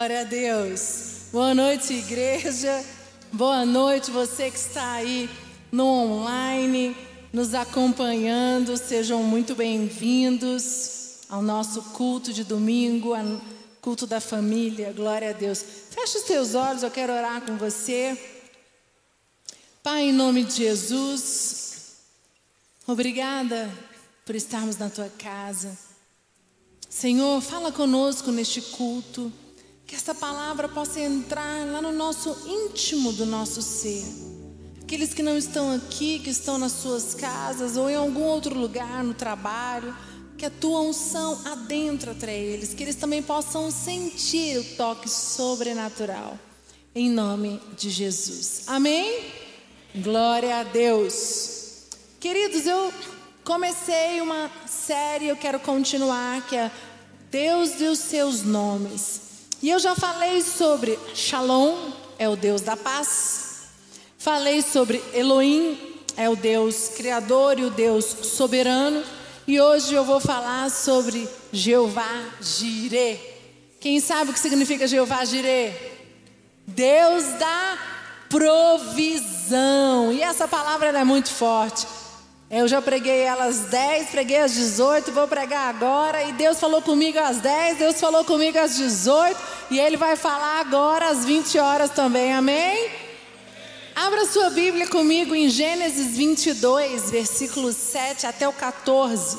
Glória a Deus. Boa noite, igreja. Boa noite, você que está aí no online, nos acompanhando. Sejam muito bem-vindos ao nosso culto de domingo, culto da família. Glória a Deus. Feche os teus olhos, eu quero orar com você. Pai, em nome de Jesus, obrigada por estarmos na tua casa. Senhor, fala conosco neste culto. Que essa palavra possa entrar lá no nosso íntimo do nosso ser. Aqueles que não estão aqui, que estão nas suas casas ou em algum outro lugar, no trabalho, que a tua unção adentra até eles, que eles também possam sentir o toque sobrenatural. Em nome de Jesus. Amém? Glória a Deus. Queridos, eu comecei uma série, eu quero continuar, que é Deus e os seus nomes. E eu já falei sobre Shalom, é o Deus da paz. Falei sobre Elohim, é o Deus criador e o Deus soberano. E hoje eu vou falar sobre Jeová Jireh. Quem sabe o que significa Jeová Jireh? Deus da provisão. E essa palavra é muito forte. Eu já preguei ela às 10, preguei às 18, vou pregar agora. E Deus falou comigo às 10, Deus falou comigo às 18. E Ele vai falar agora às 20 horas também, amém? Abra sua Bíblia comigo em Gênesis 22, versículos 7 até o 14.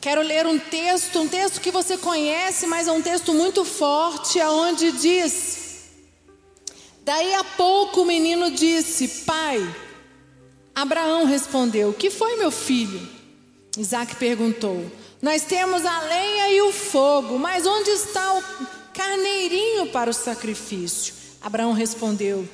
Quero ler um texto, um texto que você conhece, mas é um texto muito forte, aonde diz: Daí a pouco o menino disse: Pai, Abraão respondeu: Que foi, meu filho? Isaac perguntou: Nós temos a lenha e o fogo, mas onde está o carneirinho para o sacrifício? Abraão respondeu: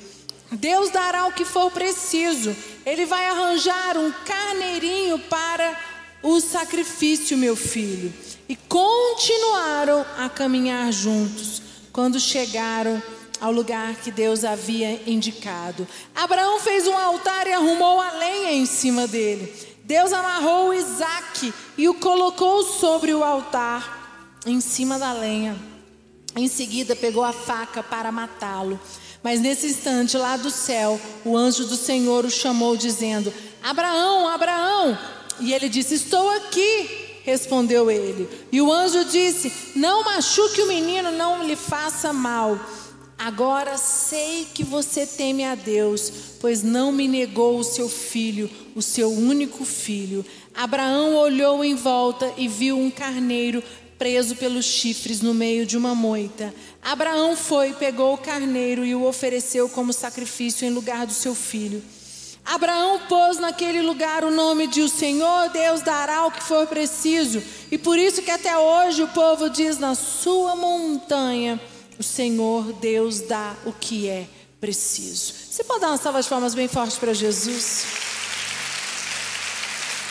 Deus dará o que for preciso, ele vai arranjar um carneirinho para o sacrifício, meu filho. E continuaram a caminhar juntos. Quando chegaram ao lugar que Deus havia indicado. Abraão fez um altar e arrumou a lenha em cima dele. Deus amarrou Isaac e o colocou sobre o altar, em cima da lenha. Em seguida, pegou a faca para matá-lo. Mas nesse instante, lá do céu, o anjo do Senhor o chamou, dizendo: Abraão, Abraão. E ele disse: Estou aqui. Respondeu ele. E o anjo disse: Não machuque o menino, não lhe faça mal. Agora sei que você teme a Deus, pois não me negou o seu filho, o seu único filho. Abraão olhou em volta e viu um carneiro preso pelos chifres no meio de uma moita. Abraão foi, pegou o carneiro e o ofereceu como sacrifício em lugar do seu filho. Abraão pôs naquele lugar o nome de o Senhor Deus dará o que for preciso, e por isso que até hoje o povo diz na sua montanha o Senhor Deus dá o que é preciso. Você pode dar uma salva de palmas bem forte para Jesus?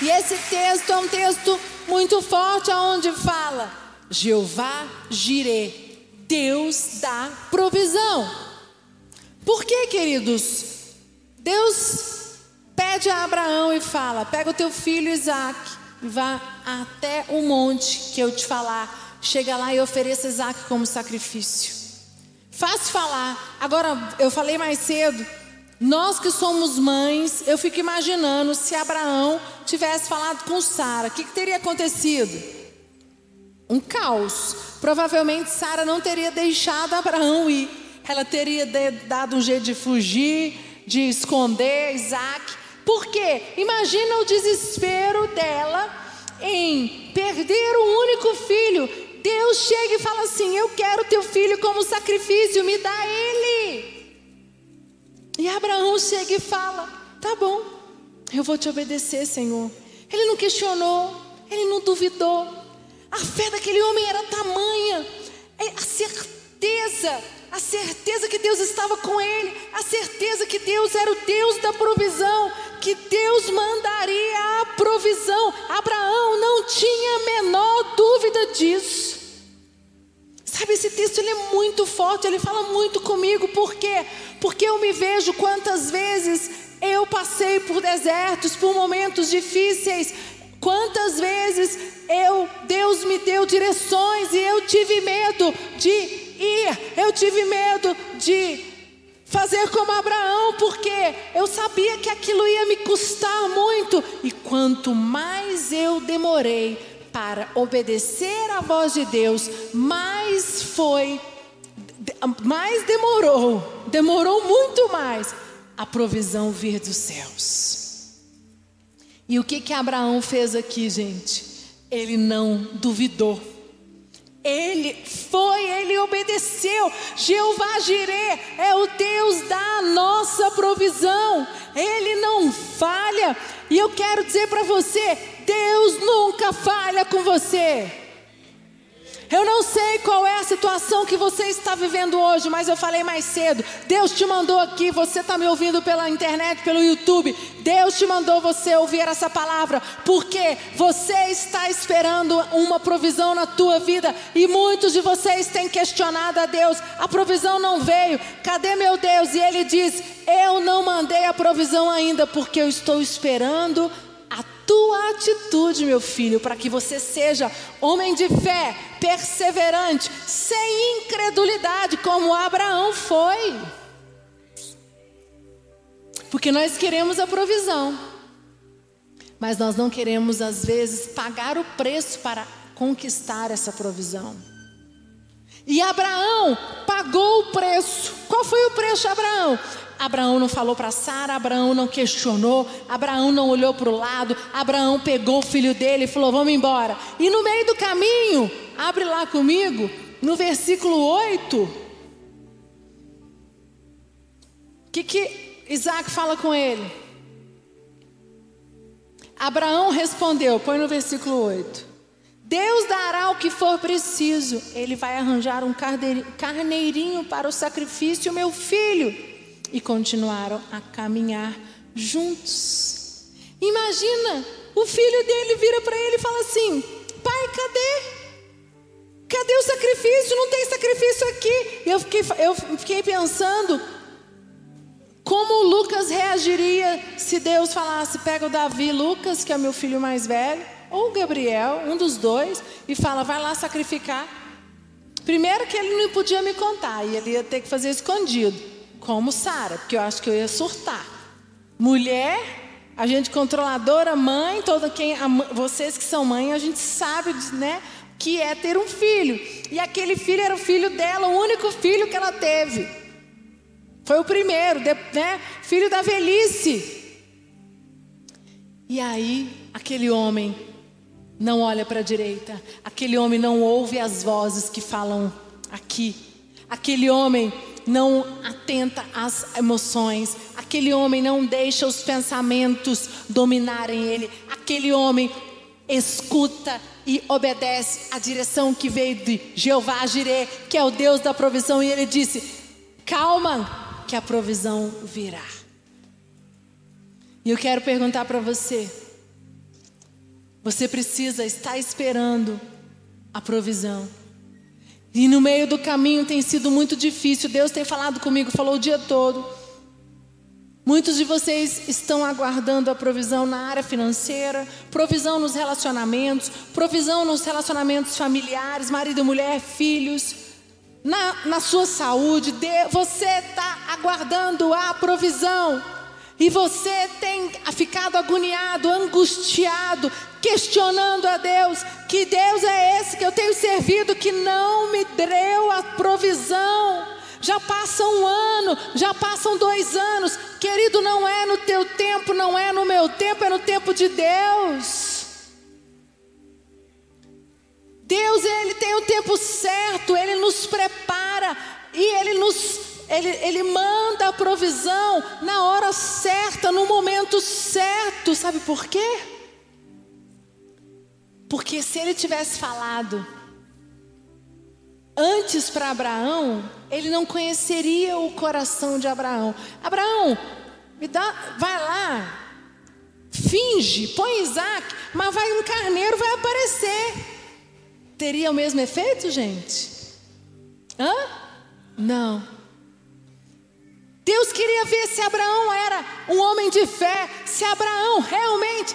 E esse texto é um texto muito forte, aonde fala Jeová Jireh, Deus dá provisão. Por que, queridos? Deus pede a Abraão e fala: pega o teu filho Isaac e vá até o monte que eu te falar. Chega lá e ofereça Isaac como sacrifício. Fácil falar. Agora, eu falei mais cedo. Nós que somos mães, eu fico imaginando se Abraão tivesse falado com Sara, o que, que teria acontecido? Um caos. Provavelmente Sara não teria deixado Abraão ir. Ela teria dado um jeito de fugir, de esconder Isaac. Por quê? Imagina o desespero dela em perder o único filho Deus chega e fala assim: Eu quero teu filho como sacrifício, me dá ele. E Abraão chega e fala: Tá bom, eu vou te obedecer, Senhor. Ele não questionou, ele não duvidou. A fé daquele homem era tamanha, é a certeza, a certeza que Deus estava com ele, a certeza que Deus era o Deus da provisão, que Deus mandaria a provisão. Abraão não tinha a menor dúvida disso. Sabe, esse texto ele é muito forte, ele fala muito comigo, por quê? Porque eu me vejo quantas vezes eu passei por desertos, por momentos difíceis, Quantas vezes eu, Deus me deu direções e eu tive medo de ir, eu tive medo de fazer como Abraão, porque eu sabia que aquilo ia me custar muito, e quanto mais eu demorei para obedecer à voz de Deus, mais foi, mais demorou, demorou muito mais a provisão vir dos céus. E o que que Abraão fez aqui, gente? Ele não duvidou. Ele foi, ele obedeceu. Jeová Jireh é o Deus da nossa provisão. Ele não falha. E eu quero dizer para você, Deus nunca falha com você. Eu não sei qual é a situação que você está vivendo hoje, mas eu falei mais cedo. Deus te mandou aqui, você está me ouvindo pela internet, pelo YouTube. Deus te mandou você ouvir essa palavra, porque você está esperando uma provisão na tua vida e muitos de vocês têm questionado a Deus. A provisão não veio, cadê meu Deus? E ele diz: Eu não mandei a provisão ainda, porque eu estou esperando tua atitude, meu filho, para que você seja homem de fé, perseverante, sem incredulidade, como Abraão foi. Porque nós queremos a provisão, mas nós não queremos, às vezes, pagar o preço para conquistar essa provisão. E Abraão pagou o preço. Qual foi o preço de Abraão? Abraão não falou para Sara, Abraão não questionou, Abraão não olhou para o lado, Abraão pegou o filho dele e falou: Vamos embora. E no meio do caminho, abre lá comigo, no versículo 8. O que, que Isaac fala com ele? Abraão respondeu, põe no versículo 8. Deus dará o que for preciso. Ele vai arranjar um carneirinho para o sacrifício, meu filho e continuaram a caminhar juntos. Imagina, o filho dele vira para ele e fala assim: Pai, cadê? Cadê o sacrifício? Não tem sacrifício aqui. Eu fiquei, eu fiquei pensando como Lucas reagiria se Deus falasse: pega o Davi, Lucas, que é meu filho mais velho, ou Gabriel, um dos dois, e fala: vai lá sacrificar. Primeiro que ele não podia me contar, e ele ia ter que fazer escondido como Sara, porque eu acho que eu ia surtar. Mulher, a gente controladora, mãe, toda quem, a, vocês que são mãe, a gente sabe, né, que é ter um filho. E aquele filho era o filho dela, o único filho que ela teve. Foi o primeiro, né, filho da velhice. E aí, aquele homem não olha para a direita, aquele homem não ouve as vozes que falam aqui. Aquele homem não atenta às emoções, aquele homem não deixa os pensamentos dominarem ele, aquele homem escuta e obedece à direção que veio de Jeová Jireh, que é o Deus da provisão, e ele disse: Calma, que a provisão virá. E eu quero perguntar para você: você precisa estar esperando a provisão. E no meio do caminho tem sido muito difícil. Deus tem falado comigo, falou o dia todo. Muitos de vocês estão aguardando a provisão na área financeira, provisão nos relacionamentos, provisão nos relacionamentos familiares, marido, mulher, filhos, na, na sua saúde. você está aguardando a provisão. E você tem ficado agoniado, angustiado, questionando a Deus: que Deus é esse que eu tenho servido que não me deu a provisão? Já passa um ano, já passam dois anos, querido, não é no teu tempo, não é no meu tempo, é no tempo de Deus. Deus, Ele tem o tempo certo, Ele nos prepara e Ele nos ele, ele manda a provisão na hora certa, no momento certo. Sabe por quê? Porque se ele tivesse falado antes para Abraão, ele não conheceria o coração de Abraão. Abraão, me dá, vai lá, finge, põe Isaac, mas vai um carneiro, vai aparecer. Teria o mesmo efeito, gente? Hã? Não. Deus queria ver se Abraão era um homem de fé, se Abraão realmente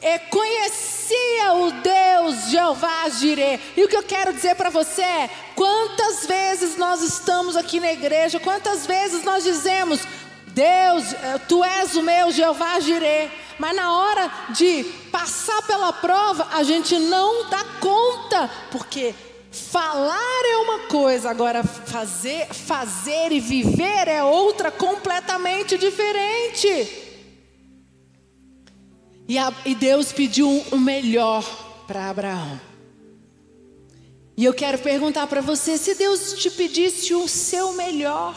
é, conhecia o Deus Jeová Jireh. E o que eu quero dizer para você é: quantas vezes nós estamos aqui na igreja, quantas vezes nós dizemos, Deus, eh, tu és o meu Jeová Jireh. Mas na hora de passar pela prova, a gente não dá conta, porque falar é uma coisa, agora fazer, fazer e viver é outra completamente diferente. E, a, e Deus pediu o melhor para Abraão. E eu quero perguntar para você: se Deus te pedisse o seu melhor,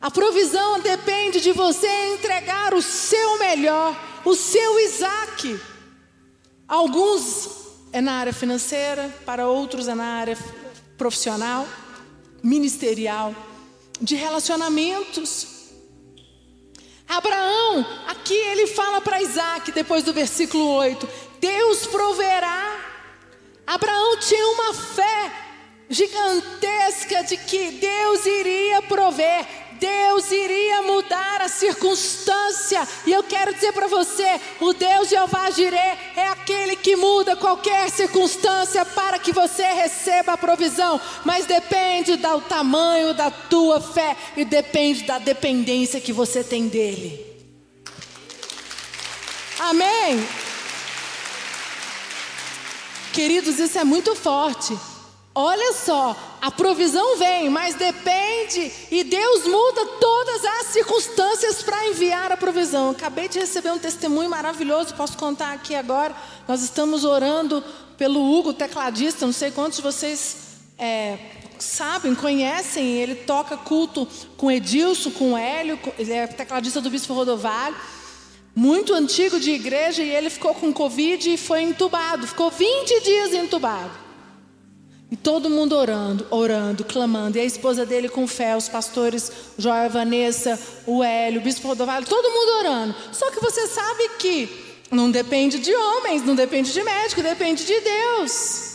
a provisão depende de você entregar o seu melhor, o seu Isaac. Alguns é na área financeira, para outros é na área profissional, ministerial, de relacionamentos. Abraão, aqui ele fala para Isaac, depois do versículo 8: Deus proverá. Abraão tinha uma fé gigantesca de que Deus iria prover. Deus iria mudar a circunstância. E eu quero dizer para você: o Deus Jeová Jireh é aquele que muda qualquer circunstância para que você receba a provisão. Mas depende do tamanho da tua fé e depende da dependência que você tem dele. Amém? Queridos, isso é muito forte. Olha só, a provisão vem, mas depende, e Deus muda todas as circunstâncias para enviar a provisão. Acabei de receber um testemunho maravilhoso, posso contar aqui agora. Nós estamos orando pelo Hugo, tecladista, não sei quantos de vocês é, sabem, conhecem, ele toca culto com Edilson, com Hélio, ele é tecladista do Bispo Rodovalho, muito antigo de igreja, e ele ficou com Covid e foi entubado, ficou 20 dias entubado. E todo mundo orando, orando, clamando. E a esposa dele com fé, os pastores Joel, Vanessa, o Hélio, o Bispo Rodovalho, todo mundo orando. Só que você sabe que não depende de homens, não depende de médico, depende de Deus.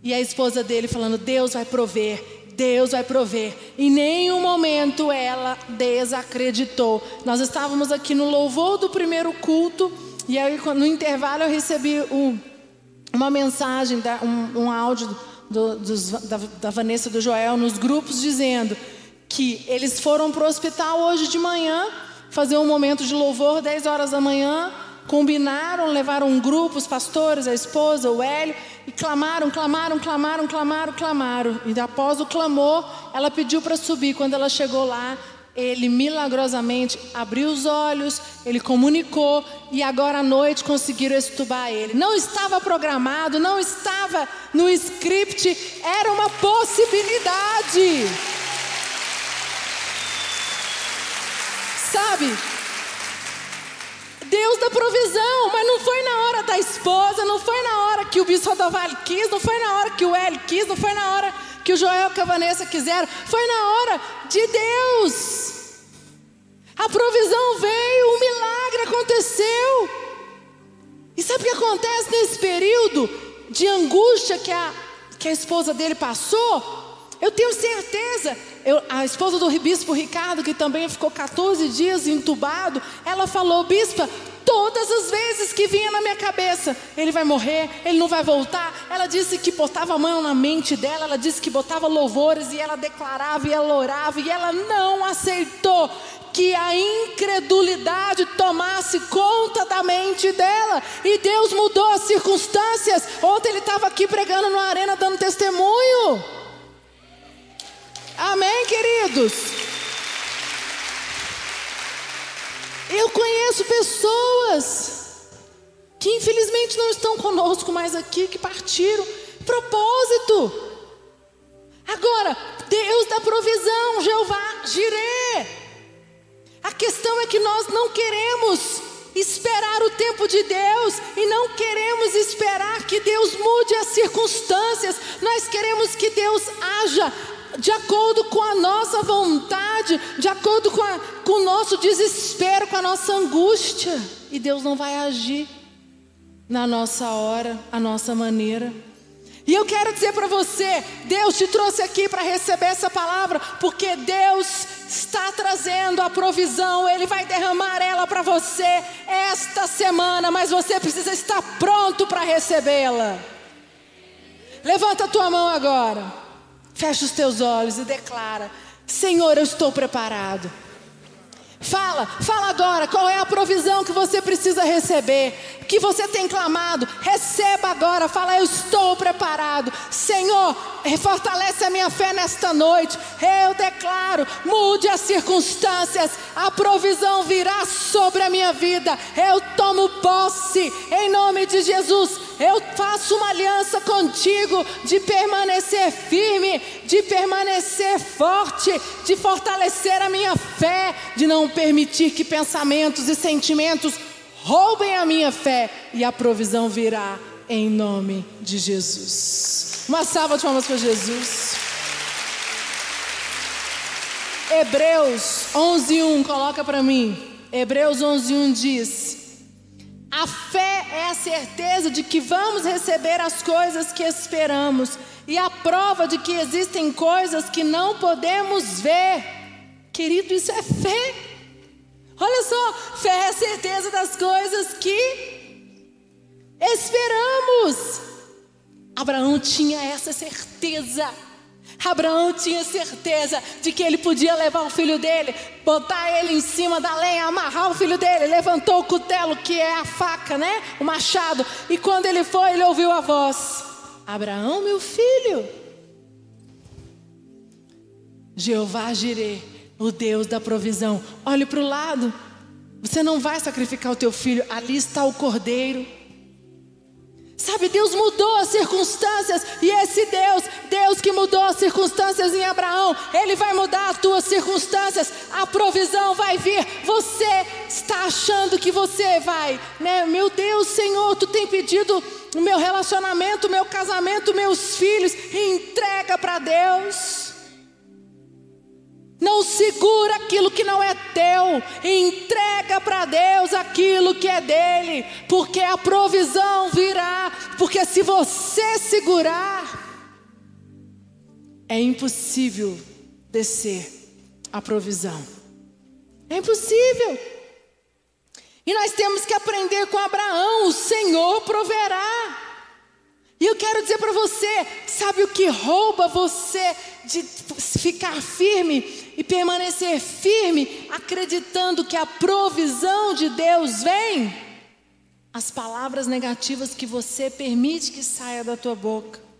E a esposa dele falando: Deus vai prover, Deus vai prover. Em nenhum momento ela desacreditou. Nós estávamos aqui no louvor do primeiro culto, e aí no intervalo eu recebi um, uma mensagem, um, um áudio do, dos, da, da Vanessa do Joel nos grupos dizendo que eles foram para o hospital hoje de manhã fazer um momento de louvor, 10 horas da manhã, combinaram, levaram um grupo, os pastores, a esposa, o Hélio, e clamaram, clamaram, clamaram, clamaram, clamaram. E após o clamor, ela pediu para subir. Quando ela chegou lá, ele milagrosamente abriu os olhos, ele comunicou e agora à noite conseguiram estubar ele. Não estava programado, não estava no script, era uma possibilidade. Sabe? Deus da provisão, mas não foi na hora da esposa, não foi na hora que o Bispo Rodovalho quis, não foi na hora que o Hélio quis, não foi na hora que o Joel e a Vanessa quiseram, foi na hora de Deus. A provisão veio, o milagre aconteceu. E sabe o que acontece nesse período de angústia que a, que a esposa dele passou? Eu tenho certeza, eu, a esposa do bispo Ricardo, que também ficou 14 dias entubado, ela falou: Bispa, Todas as vezes que vinha na minha cabeça, ele vai morrer, ele não vai voltar. Ela disse que botava a mão na mente dela, ela disse que botava louvores e ela declarava e ela orava e ela não aceitou que a incredulidade tomasse conta da mente dela. E Deus mudou as circunstâncias. Ontem ele estava aqui pregando na arena dando testemunho. Amém, queridos? Eu conheço pessoas que infelizmente não estão conosco mais aqui, que partiram. Propósito. Agora, Deus da provisão, Jeová, Jirê. A questão é que nós não queremos esperar o tempo de Deus e não queremos esperar que Deus mude as circunstâncias. Nós queremos que Deus haja de acordo com a nossa vontade, de acordo com, a, com o nosso desespero, com a nossa angústia. E Deus não vai agir na nossa hora, a nossa maneira. E eu quero dizer para você: Deus te trouxe aqui para receber essa palavra, porque Deus está trazendo a provisão, Ele vai derramar ela para você esta semana, mas você precisa estar pronto para recebê-la. Levanta a tua mão agora, fecha os teus olhos e declara: Senhor, eu estou preparado. Fala, fala agora qual é a provisão que você precisa receber, que você tem clamado. Receba agora, fala, eu estou preparado. Senhor, fortalece a minha fé nesta noite. Eu declaro, mude as circunstâncias, a provisão virá sobre a minha vida. Eu tomo posse em nome de Jesus. Eu faço uma aliança contigo de permanecer firme, de permanecer forte, de fortalecer a minha fé, de não permitir que pensamentos e sentimentos roubem a minha fé e a provisão virá em nome de Jesus. Uma salva de palmas para Jesus. Hebreus 11:1 coloca para mim. Hebreus 11:1 diz: A fé é a certeza de que vamos receber as coisas que esperamos e a prova de que existem coisas que não podemos ver. Querido, isso é fé. Olha só, fé é a certeza das coisas que esperamos. Abraão tinha essa certeza. Abraão tinha certeza de que ele podia levar o filho dele, botar ele em cima da lenha, amarrar o filho dele. Levantou o cutelo, que é a faca, né? O machado. E quando ele foi, ele ouviu a voz: Abraão, meu filho. Jeová Jireh, o Deus da provisão. Olhe para o lado. Você não vai sacrificar o teu filho, ali está o cordeiro. Sabe, Deus mudou as circunstâncias e esse Deus, Deus que mudou as circunstâncias em Abraão, ele vai mudar as tuas circunstâncias. A provisão vai vir. Você está achando que você vai, né? Meu Deus, Senhor, tu tem pedido o meu relacionamento, o meu casamento, meus filhos, entrega para Deus. Não segura aquilo que não é teu, entrega para Deus aquilo que é dele, porque a provisão virá. Porque se você segurar, é impossível descer a provisão. É impossível. E nós temos que aprender com Abraão: o Senhor proverá. E eu quero dizer para você: sabe o que rouba você de ficar firme e permanecer firme, acreditando que a provisão de Deus vem, as palavras negativas que você permite que saia da tua boca.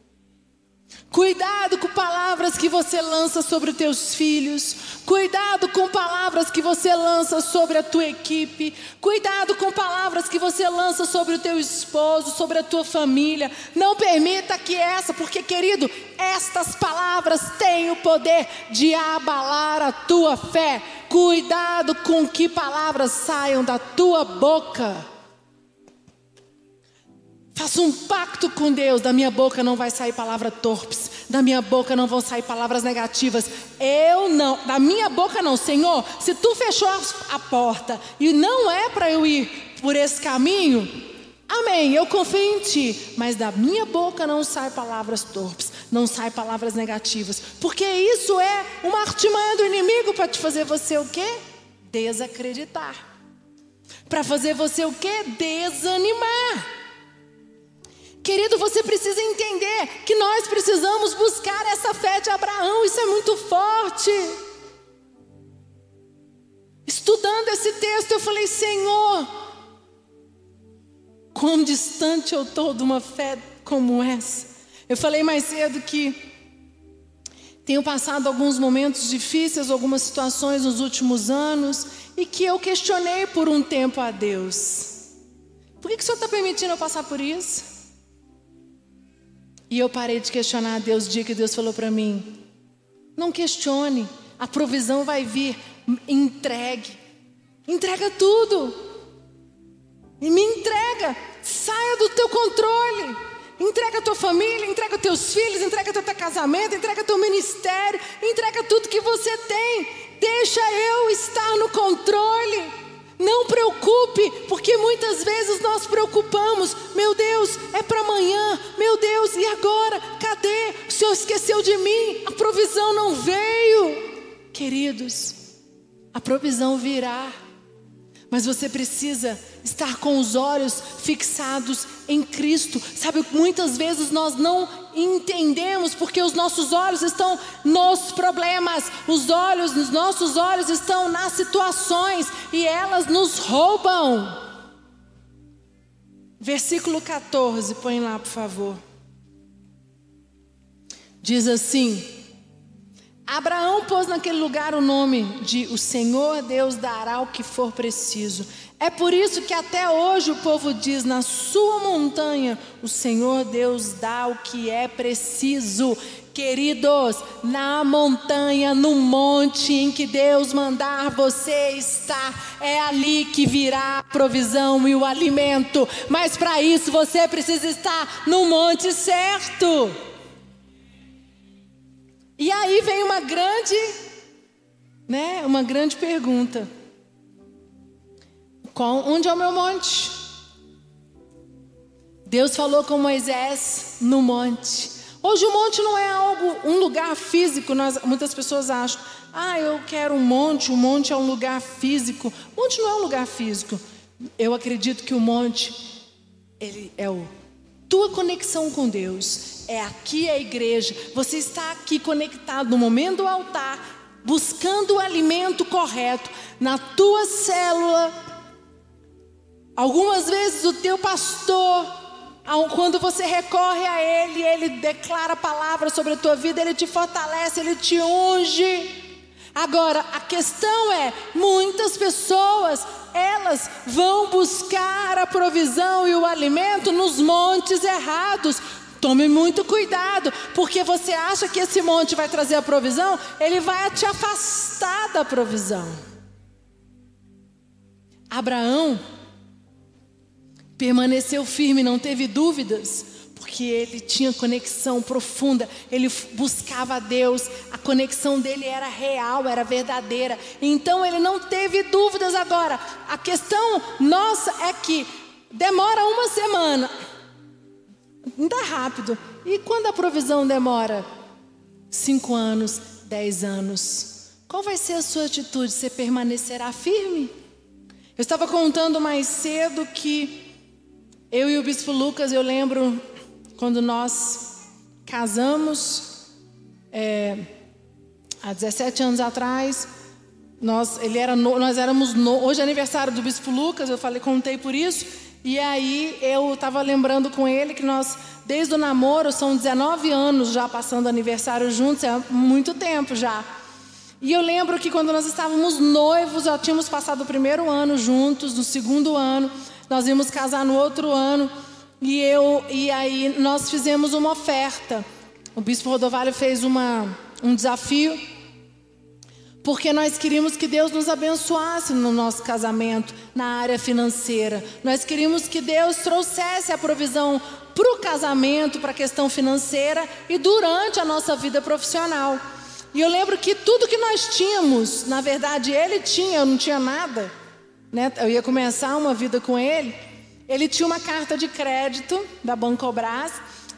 Cuidado com palavras que você lança sobre os teus filhos. Cuidado com palavras que você lança sobre a tua equipe. Cuidado com palavras que você lança sobre o teu esposo, sobre a tua família. Não permita que essa, porque querido, estas palavras têm o poder de abalar a tua fé. Cuidado com que palavras saiam da tua boca. Faço um pacto com Deus, da minha boca não vai sair palavras torpes, da minha boca não vão sair palavras negativas. Eu não, da minha boca não, Senhor. Se tu fechou a porta e não é para eu ir por esse caminho, amém, eu confio em ti, mas da minha boca não sai palavras torpes, não sai palavras negativas, porque isso é uma artimanha do inimigo para te fazer você o quê? Desacreditar. Para fazer você o quê? Desanimar. Querido, você precisa entender que nós precisamos buscar essa fé de Abraão, isso é muito forte. Estudando esse texto, eu falei, Senhor, quão distante eu estou de uma fé como essa. Eu falei mais cedo que tenho passado alguns momentos difíceis, algumas situações nos últimos anos, e que eu questionei por um tempo a Deus. Por que, que o Senhor está permitindo eu passar por isso? E eu parei de questionar a Deus o dia que Deus falou para mim: não questione, a provisão vai vir, entregue, entrega tudo, e me entrega, saia do teu controle, entrega a tua família, entrega teus filhos, entrega teu casamento, entrega teu ministério, entrega tudo que você tem, deixa eu estar no controle. Não preocupe, porque muitas vezes nós preocupamos. Meu Deus, é para amanhã. Meu Deus, e agora? Cadê? O Senhor esqueceu de mim. A provisão não veio. Queridos, A provisão virá. Mas você precisa estar com os olhos fixados em Cristo. Sabe, muitas vezes nós não entendemos porque os nossos olhos estão nos problemas, os olhos, os nossos olhos estão nas situações e elas nos roubam. Versículo 14, põe lá, por favor. Diz assim: Abraão pôs naquele lugar o nome de O Senhor Deus dará o que for preciso. É por isso que até hoje o povo diz: Na sua montanha, o Senhor Deus dá o que é preciso. Queridos, na montanha, no monte em que Deus mandar você estar, é ali que virá a provisão e o alimento. Mas para isso você precisa estar no monte certo. E aí vem uma grande, né, uma grande pergunta. Qual, onde é o meu monte? Deus falou com Moisés no monte. Hoje o monte não é algo, um lugar físico. Nós, muitas pessoas acham, ah, eu quero um monte. O monte é um lugar físico. O monte não é um lugar físico. Eu acredito que o monte ele é o tua conexão com Deus é aqui a igreja. Você está aqui conectado no momento do altar, buscando o alimento correto na tua célula. Algumas vezes o teu pastor, quando você recorre a ele, ele declara palavras sobre a tua vida, ele te fortalece, ele te unge. Agora, a questão é: muitas pessoas elas vão buscar a provisão e o alimento nos montes errados. Tome muito cuidado, porque você acha que esse monte vai trazer a provisão, ele vai te afastar da provisão. Abraão permaneceu firme, não teve dúvidas porque ele tinha conexão profunda, ele buscava a Deus, a conexão dele era real, era verdadeira. Então ele não teve dúvidas agora. A questão nossa é que demora uma semana, não dá rápido. E quando a provisão demora cinco anos, dez anos, qual vai ser a sua atitude? Você permanecerá firme? Eu estava contando mais cedo que eu e o Bispo Lucas, eu lembro quando nós casamos, é, há 17 anos atrás, nós, ele era no, nós éramos no, hoje é aniversário do Bispo Lucas, eu falei, contei por isso, e aí eu estava lembrando com ele que nós, desde o namoro, são 19 anos já passando aniversário juntos, é muito tempo já. E eu lembro que quando nós estávamos noivos, já tínhamos passado o primeiro ano juntos, no segundo ano, nós íamos casar no outro ano. E eu e aí nós fizemos uma oferta. O bispo Rodovalho fez uma, um desafio porque nós queríamos que Deus nos abençoasse no nosso casamento, na área financeira. Nós queríamos que Deus trouxesse a provisão para o casamento, para a questão financeira e durante a nossa vida profissional. E eu lembro que tudo que nós tínhamos, na verdade ele tinha, eu não tinha nada. Né? Eu ia começar uma vida com ele. Ele tinha uma carta de crédito da Bancobras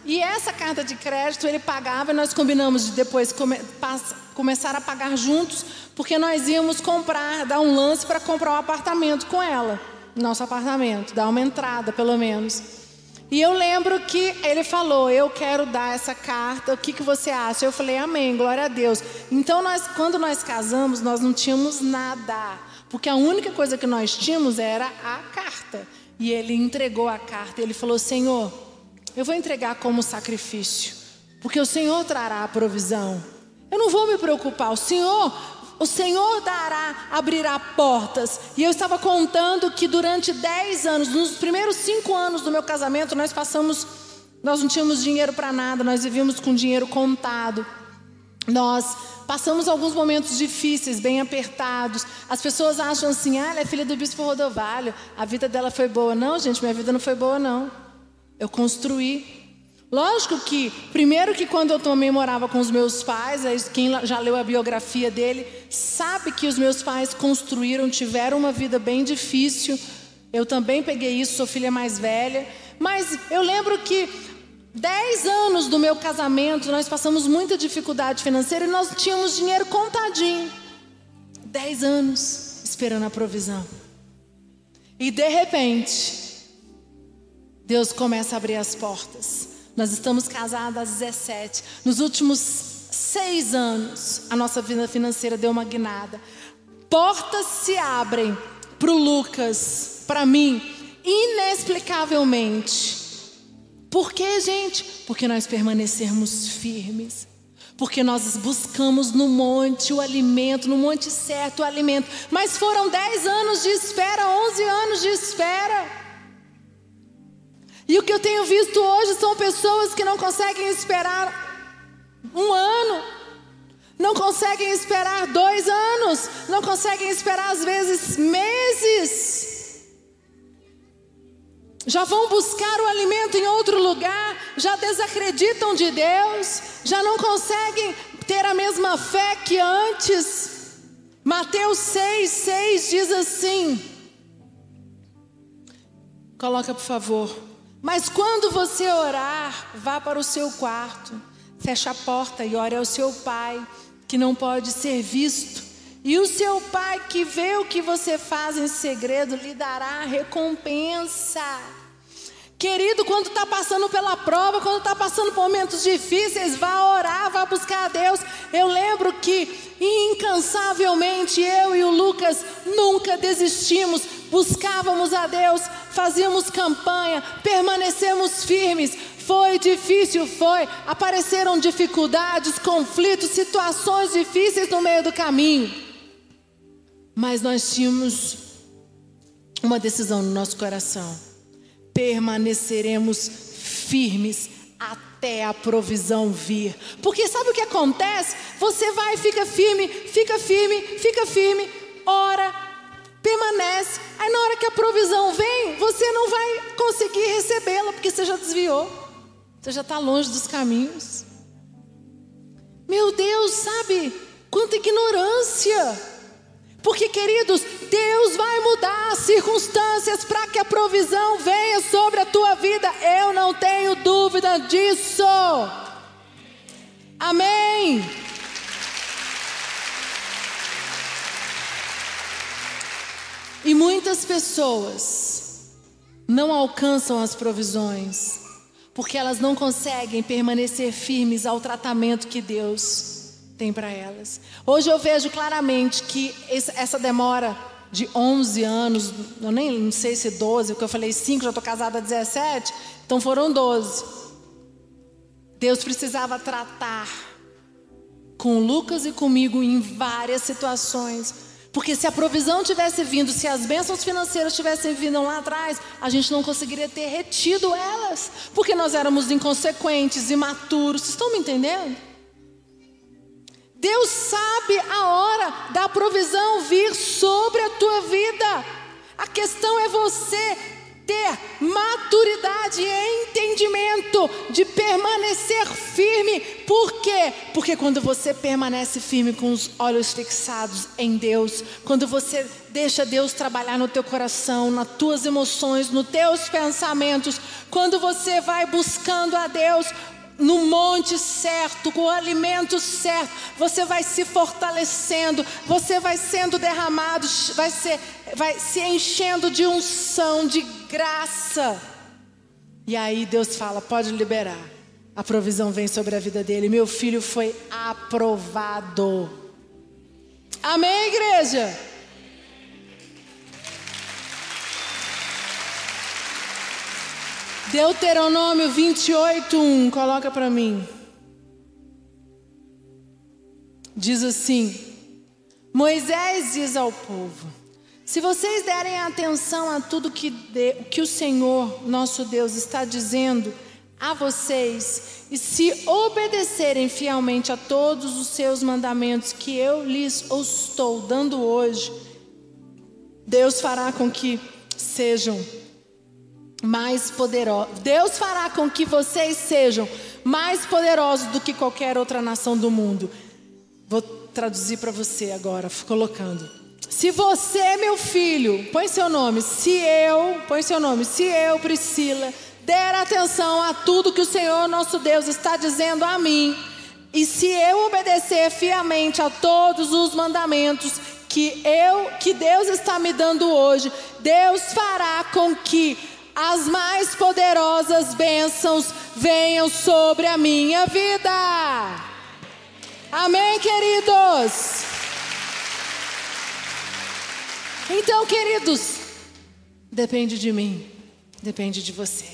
e essa carta de crédito ele pagava e nós combinamos de depois come, pass, começar a pagar juntos, porque nós íamos comprar, dar um lance para comprar um apartamento com ela, nosso apartamento, dar uma entrada pelo menos. E eu lembro que ele falou: Eu quero dar essa carta, o que, que você acha? Eu falei: Amém, glória a Deus. Então, nós, quando nós casamos, nós não tínhamos nada, porque a única coisa que nós tínhamos era a carta. E ele entregou a carta. Ele falou: Senhor, eu vou entregar como sacrifício, porque o Senhor trará a provisão. Eu não vou me preocupar. O Senhor, o Senhor dará, abrirá portas. E eu estava contando que durante dez anos, nos primeiros cinco anos do meu casamento, nós passamos, nós não tínhamos dinheiro para nada, nós vivíamos com dinheiro contado. Nós passamos alguns momentos difíceis, bem apertados. As pessoas acham assim: ah, ela é filha do bispo Rodovalho, a vida dela foi boa. Não, gente, minha vida não foi boa, não. Eu construí. Lógico que, primeiro que quando eu também morava com os meus pais, quem já leu a biografia dele, sabe que os meus pais construíram, tiveram uma vida bem difícil. Eu também peguei isso, sou filha mais velha. Mas eu lembro que Dez anos do meu casamento, nós passamos muita dificuldade financeira e nós tínhamos dinheiro contadinho. Dez anos esperando a provisão. E de repente, Deus começa a abrir as portas. Nós estamos casados há 17. Nos últimos seis anos, a nossa vida financeira deu uma guinada. Portas se abrem para o Lucas, para mim, inexplicavelmente. Por que, gente? Porque nós permanecermos firmes. Porque nós buscamos no monte o alimento, no monte certo o alimento. Mas foram 10 anos de espera, 11 anos de espera. E o que eu tenho visto hoje são pessoas que não conseguem esperar um ano, não conseguem esperar dois anos, não conseguem esperar às vezes meses. Já vão buscar o alimento em outro lugar, já desacreditam de Deus, já não conseguem ter a mesma fé que antes. Mateus 6, 6 diz assim: coloca por favor. Mas quando você orar, vá para o seu quarto, feche a porta e ore ao seu pai, que não pode ser visto. E o seu pai que vê o que você faz em segredo lhe dará recompensa. Querido, quando está passando pela prova, quando está passando por momentos difíceis, vá orar, vá buscar a Deus. Eu lembro que incansavelmente eu e o Lucas nunca desistimos, buscávamos a Deus, fazíamos campanha, permanecemos firmes. Foi difícil, foi. Apareceram dificuldades, conflitos, situações difíceis no meio do caminho. Mas nós tínhamos uma decisão no nosso coração. Permaneceremos firmes até a provisão vir. Porque sabe o que acontece? Você vai, fica firme, fica firme, fica firme, ora, permanece. Aí na hora que a provisão vem, você não vai conseguir recebê-la, porque você já desviou. Você já está longe dos caminhos. Meu Deus, sabe? Quanta ignorância. Porque, queridos, Deus vai mudar as circunstâncias para que a provisão venha sobre a tua vida. Eu não tenho dúvida disso. Amém. E muitas pessoas não alcançam as provisões porque elas não conseguem permanecer firmes ao tratamento que Deus tem para elas. Hoje eu vejo claramente que essa demora de 11 anos, eu nem não sei se 12, porque eu falei 5, já estou casada há 17, então foram 12. Deus precisava tratar com Lucas e comigo em várias situações porque se a provisão tivesse vindo, se as bênçãos financeiras tivessem vindo lá atrás, a gente não conseguiria ter retido elas. Porque nós éramos inconsequentes, imaturos. Vocês estão me entendendo? Deus sabe a hora da provisão vir sobre a tua vida. A questão é você ter maturidade e entendimento de permanecer firme. Por quê? Porque quando você permanece firme com os olhos fixados em Deus, quando você deixa Deus trabalhar no teu coração, nas tuas emoções, nos teus pensamentos, quando você vai buscando a Deus, no monte certo, com o alimento certo, você vai se fortalecendo, você vai sendo derramado, vai, ser, vai se enchendo de unção, de graça. E aí Deus fala: pode liberar. A provisão vem sobre a vida dele. Meu filho foi aprovado. Amém, igreja? Deuteronômio 28, 1, coloca para mim. Diz assim: Moisés diz ao povo: Se vocês derem atenção a tudo que, de, que o Senhor, nosso Deus, está dizendo a vocês, e se obedecerem fielmente a todos os seus mandamentos que eu lhes estou dando hoje, Deus fará com que sejam mais poderosos. Deus fará com que vocês sejam mais poderosos do que qualquer outra nação do mundo. Vou traduzir para você agora, colocando. Se você, meu filho, põe seu nome, se eu, põe seu nome, se eu, Priscila, der atenção a tudo que o Senhor nosso Deus está dizendo a mim, e se eu obedecer fielmente a todos os mandamentos que eu, que Deus está me dando hoje, Deus fará com que as mais poderosas bênçãos venham sobre a minha vida. Amém, queridos? Então, queridos, depende de mim, depende de você.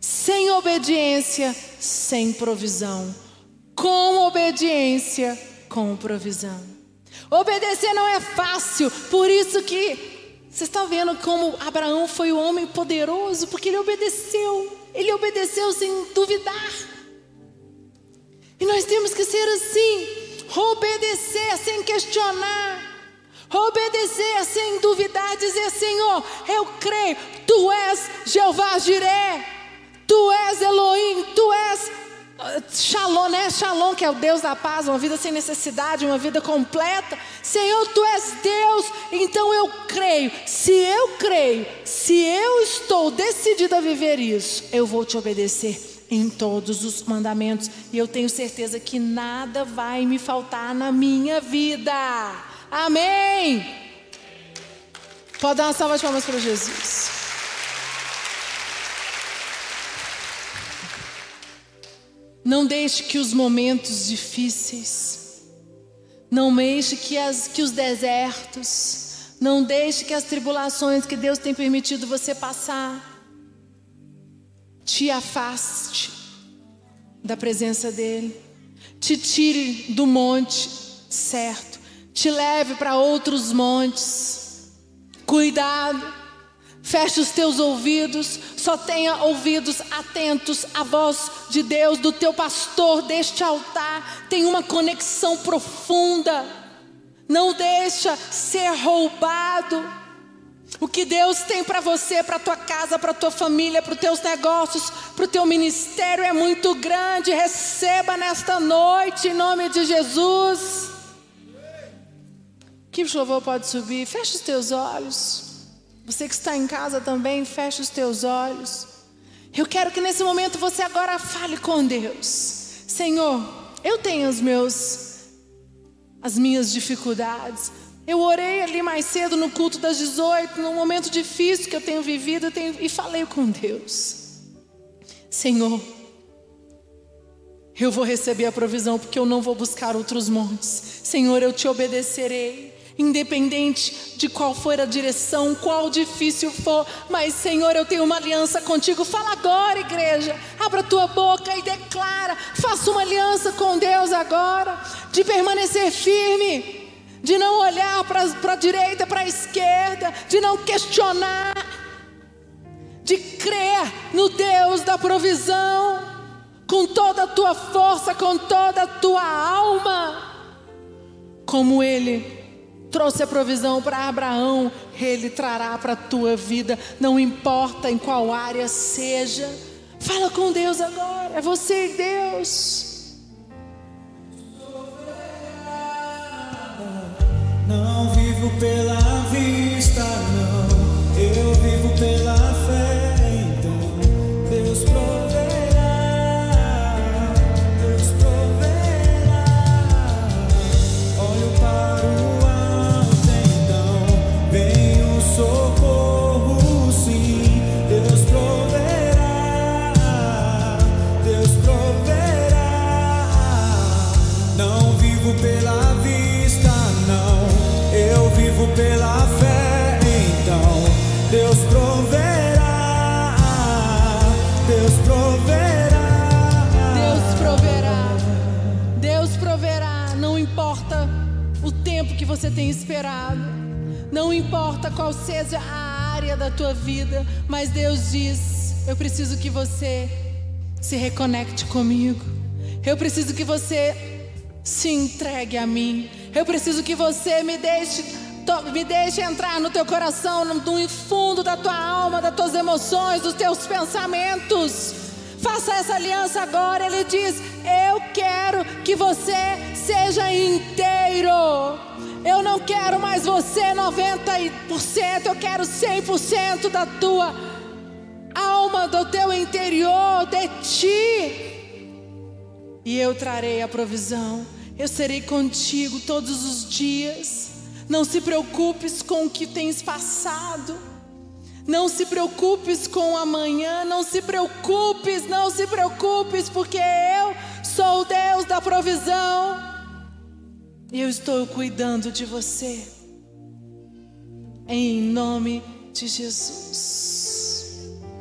Sem obediência, sem provisão. Com obediência, com provisão. Obedecer não é fácil, por isso que vocês estão vendo como Abraão foi o homem poderoso, porque ele obedeceu. Ele obedeceu sem duvidar. E nós temos que ser assim, obedecer sem questionar. Obedecer sem duvidar, dizer: Senhor, eu creio, Tu és Jeová Jiré, Tu és Elohim, Tu és Shalom, né? Shalom, que é o Deus da paz, uma vida sem necessidade, uma vida completa. Senhor, tu és Deus, então eu creio. Se eu creio, se eu estou decidida a viver isso, eu vou te obedecer em todos os mandamentos. E eu tenho certeza que nada vai me faltar na minha vida. Amém. Pode dar uma salva de palmas para Jesus. Não deixe que os momentos difíceis, não deixe que, as, que os desertos, não deixe que as tribulações que Deus tem permitido você passar, te afaste da presença dEle, te tire do monte certo, te leve para outros montes. Cuidado, Feche os teus ouvidos, só tenha ouvidos atentos à voz de Deus, do teu pastor, deste altar. Tem uma conexão profunda. Não deixa ser roubado. O que Deus tem para você, para tua casa, para tua família, para os teus negócios, para o teu ministério é muito grande. Receba nesta noite em nome de Jesus. Que louvor pode subir? Feche os teus olhos. Você que está em casa também, feche os teus olhos. Eu quero que nesse momento você agora fale com Deus. Senhor, eu tenho os meus as minhas dificuldades. Eu orei ali mais cedo no culto das 18, num momento difícil que eu tenho vivido, eu tenho, e falei com Deus. Senhor, eu vou receber a provisão porque eu não vou buscar outros montes. Senhor, eu te obedecerei independente de qual for a direção, qual difícil for, mas Senhor, eu tenho uma aliança contigo. Fala agora, igreja, abra tua boca e declara, faça uma aliança com Deus agora, de permanecer firme, de não olhar para a direita, para a esquerda, de não questionar, de crer no Deus da provisão, com toda a tua força, com toda a tua alma, como Ele trouxe a provisão para Abraão, ele trará para a tua vida, não importa em qual área seja. Fala com Deus agora, é você e Deus. Não vivo pela vista, não, eu vivo pela você tem esperado, não importa qual seja a área da tua vida, mas Deus diz: Eu preciso que você se reconecte comigo. Eu preciso que você se entregue a mim. Eu preciso que você me deixe me deixe entrar no teu coração, no, fundo da tua alma, das tuas emoções, dos teus pensamentos. Faça essa aliança agora. Ele diz: Eu quero que você seja inteiro. Eu não quero mais você 90%, eu quero 100% da tua alma, do teu interior, de ti. E eu trarei a provisão. Eu serei contigo todos os dias. Não se preocupes com o que tens passado. Não se preocupes com amanhã, não se preocupes, não se preocupes, porque eu sou o Deus da provisão. E eu estou cuidando de você. Em nome de Jesus.